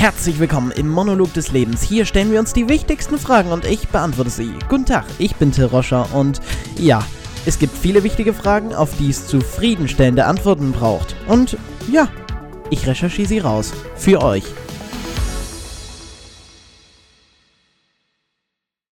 Herzlich willkommen im Monolog des Lebens. Hier stellen wir uns die wichtigsten Fragen und ich beantworte sie. Guten Tag, ich bin Till Roscher und ja, es gibt viele wichtige Fragen, auf die es zufriedenstellende Antworten braucht. Und ja, ich recherchiere sie raus. Für euch.